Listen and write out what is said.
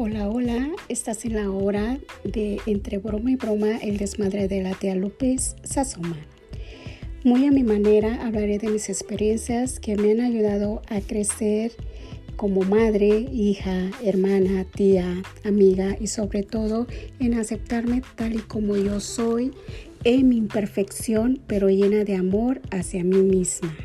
Hola, hola, estás en la hora de Entre Broma y Broma, el desmadre de la tía López Sazoma. Muy a mi manera hablaré de mis experiencias que me han ayudado a crecer como madre, hija, hermana, tía, amiga y sobre todo en aceptarme tal y como yo soy, en mi imperfección pero llena de amor hacia mí misma.